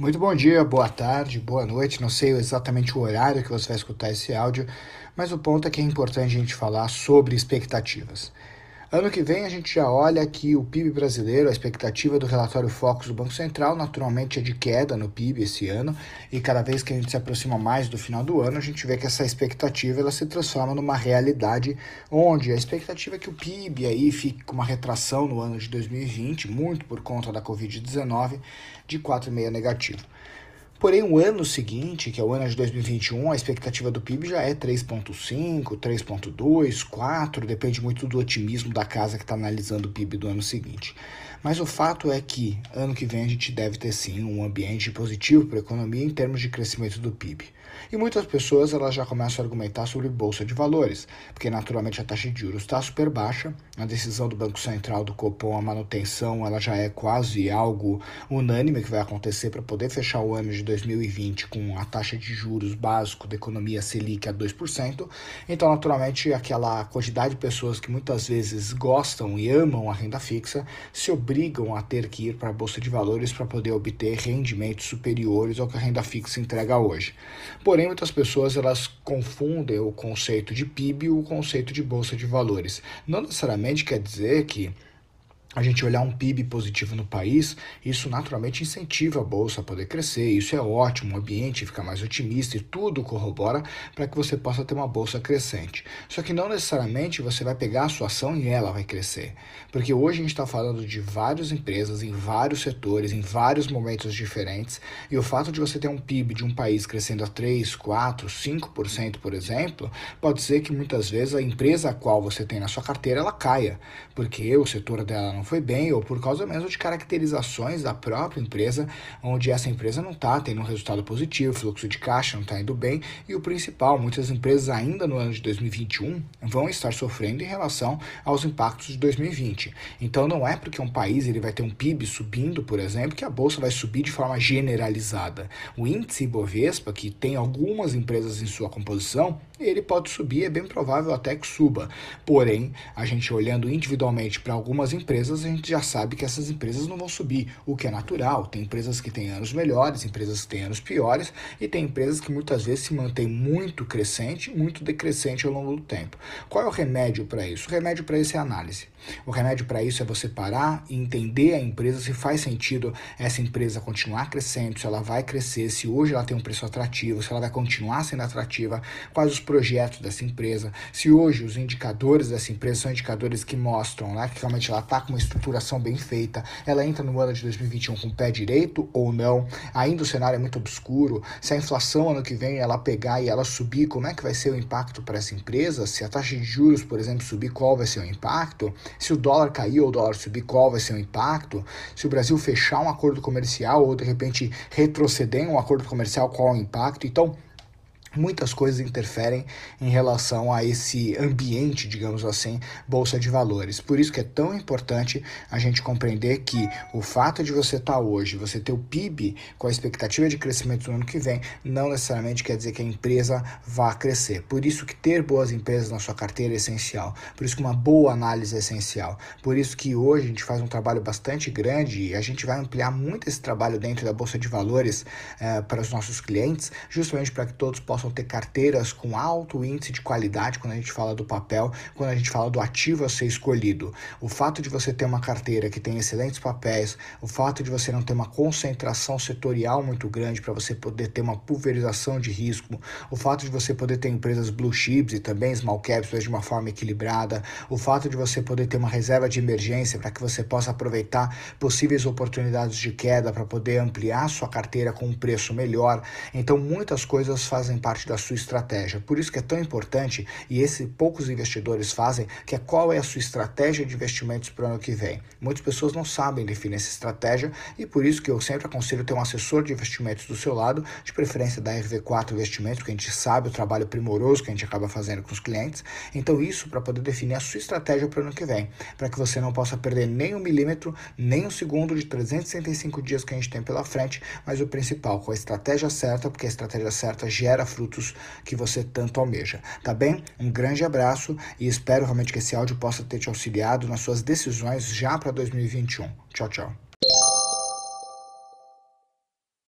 Muito bom dia, boa tarde, boa noite. Não sei exatamente o horário que você vai escutar esse áudio, mas o ponto é que é importante a gente falar sobre expectativas. Ano que vem a gente já olha que o PIB brasileiro, a expectativa do relatório Focus do Banco Central, naturalmente é de queda no PIB esse ano, e cada vez que a gente se aproxima mais do final do ano, a gente vê que essa expectativa ela se transforma numa realidade onde a expectativa é que o PIB aí fique com uma retração no ano de 2020, muito por conta da Covid-19, de 4,5 negativo. Porém, o ano seguinte, que é o ano de 2021, a expectativa do PIB já é 3,5, 3,2, 4, depende muito do otimismo da casa que está analisando o PIB do ano seguinte. Mas o fato é que ano que vem a gente deve ter sim um ambiente positivo para a economia em termos de crescimento do PIB. E muitas pessoas elas já começam a argumentar sobre bolsa de valores, porque naturalmente a taxa de juros está super baixa, a decisão do Banco Central do Copom, a manutenção, ela já é quase algo unânime que vai acontecer para poder fechar o ano de 2020 com a taxa de juros básico da economia Selic a 2%. Então, naturalmente, aquela quantidade de pessoas que muitas vezes gostam e amam a renda fixa se a ter que ir para a bolsa de valores para poder obter rendimentos superiores ao que a renda fixa entrega hoje. Porém, muitas pessoas elas confundem o conceito de PIB e o conceito de bolsa de valores. Não necessariamente quer dizer que a gente olhar um PIB positivo no país, isso naturalmente incentiva a bolsa a poder crescer, isso é ótimo, o ambiente fica mais otimista e tudo corrobora para que você possa ter uma bolsa crescente. Só que não necessariamente você vai pegar a sua ação e ela vai crescer, porque hoje a gente está falando de várias empresas em vários setores, em vários momentos diferentes, e o fato de você ter um PIB de um país crescendo a 3, 4, 5%, por exemplo, pode ser que muitas vezes a empresa a qual você tem na sua carteira ela caia, porque o setor dela não foi bem ou por causa mesmo de caracterizações da própria empresa, onde essa empresa não está tendo um resultado positivo, fluxo de caixa não está indo bem e o principal, muitas empresas ainda no ano de 2021 vão estar sofrendo em relação aos impactos de 2020. Então não é porque um país ele vai ter um PIB subindo, por exemplo, que a bolsa vai subir de forma generalizada. O índice Ibovespa, que tem algumas empresas em sua composição, ele pode subir, é bem provável até que suba. Porém, a gente olhando individualmente para algumas empresas, a gente já sabe que essas empresas não vão subir, o que é natural. Tem empresas que têm anos melhores, empresas que têm anos piores, e tem empresas que muitas vezes se mantêm muito crescente, muito decrescente ao longo do tempo. Qual é o remédio para isso? O remédio para isso é análise. O remédio para isso é você parar e entender a empresa se faz sentido essa empresa continuar crescendo, se ela vai crescer, se hoje ela tem um preço atrativo, se ela vai continuar sendo atrativa, quais os projetos dessa empresa, se hoje os indicadores dessa empresa são indicadores que mostram né, que realmente ela está com uma estruturação bem feita, ela entra no ano de 2021 com o pé direito ou não, ainda o cenário é muito obscuro, se a inflação ano que vem ela pegar e ela subir, como é que vai ser o impacto para essa empresa? Se a taxa de juros, por exemplo, subir, qual vai ser o impacto? Se o dólar cair ou o dólar subir, qual vai ser o impacto? Se o Brasil fechar um acordo comercial ou de repente retroceder um acordo comercial, qual é o impacto? Então, Muitas coisas interferem em relação a esse ambiente, digamos assim, bolsa de valores. Por isso que é tão importante a gente compreender que o fato de você estar tá hoje, você ter o PIB com a expectativa de crescimento no ano que vem, não necessariamente quer dizer que a empresa vá crescer. Por isso que ter boas empresas na sua carteira é essencial. Por isso que uma boa análise é essencial. Por isso que hoje a gente faz um trabalho bastante grande e a gente vai ampliar muito esse trabalho dentro da bolsa de valores eh, para os nossos clientes, justamente para que todos possam possam ter carteiras com alto índice de qualidade quando a gente fala do papel, quando a gente fala do ativo a ser escolhido. O fato de você ter uma carteira que tem excelentes papéis, o fato de você não ter uma concentração setorial muito grande para você poder ter uma pulverização de risco, o fato de você poder ter empresas blue chips e também small caps de uma forma equilibrada, o fato de você poder ter uma reserva de emergência para que você possa aproveitar possíveis oportunidades de queda para poder ampliar sua carteira com um preço melhor. Então, muitas coisas fazem parte parte da sua estratégia. Por isso que é tão importante, e esse poucos investidores fazem, que é qual é a sua estratégia de investimentos para o ano que vem. Muitas pessoas não sabem definir essa estratégia e por isso que eu sempre aconselho ter um assessor de investimentos do seu lado, de preferência da RV4 Investimentos, que a gente sabe o trabalho primoroso que a gente acaba fazendo com os clientes. Então isso para poder definir a sua estratégia para o ano que vem, para que você não possa perder nem um milímetro, nem um segundo de 365 dias que a gente tem pela frente, mas o principal, com a estratégia certa, porque a estratégia certa gera frutos frutos que você tanto almeja. Tá bem? Um grande abraço e espero realmente que esse áudio possa ter te auxiliado nas suas decisões já para 2021. Tchau, tchau.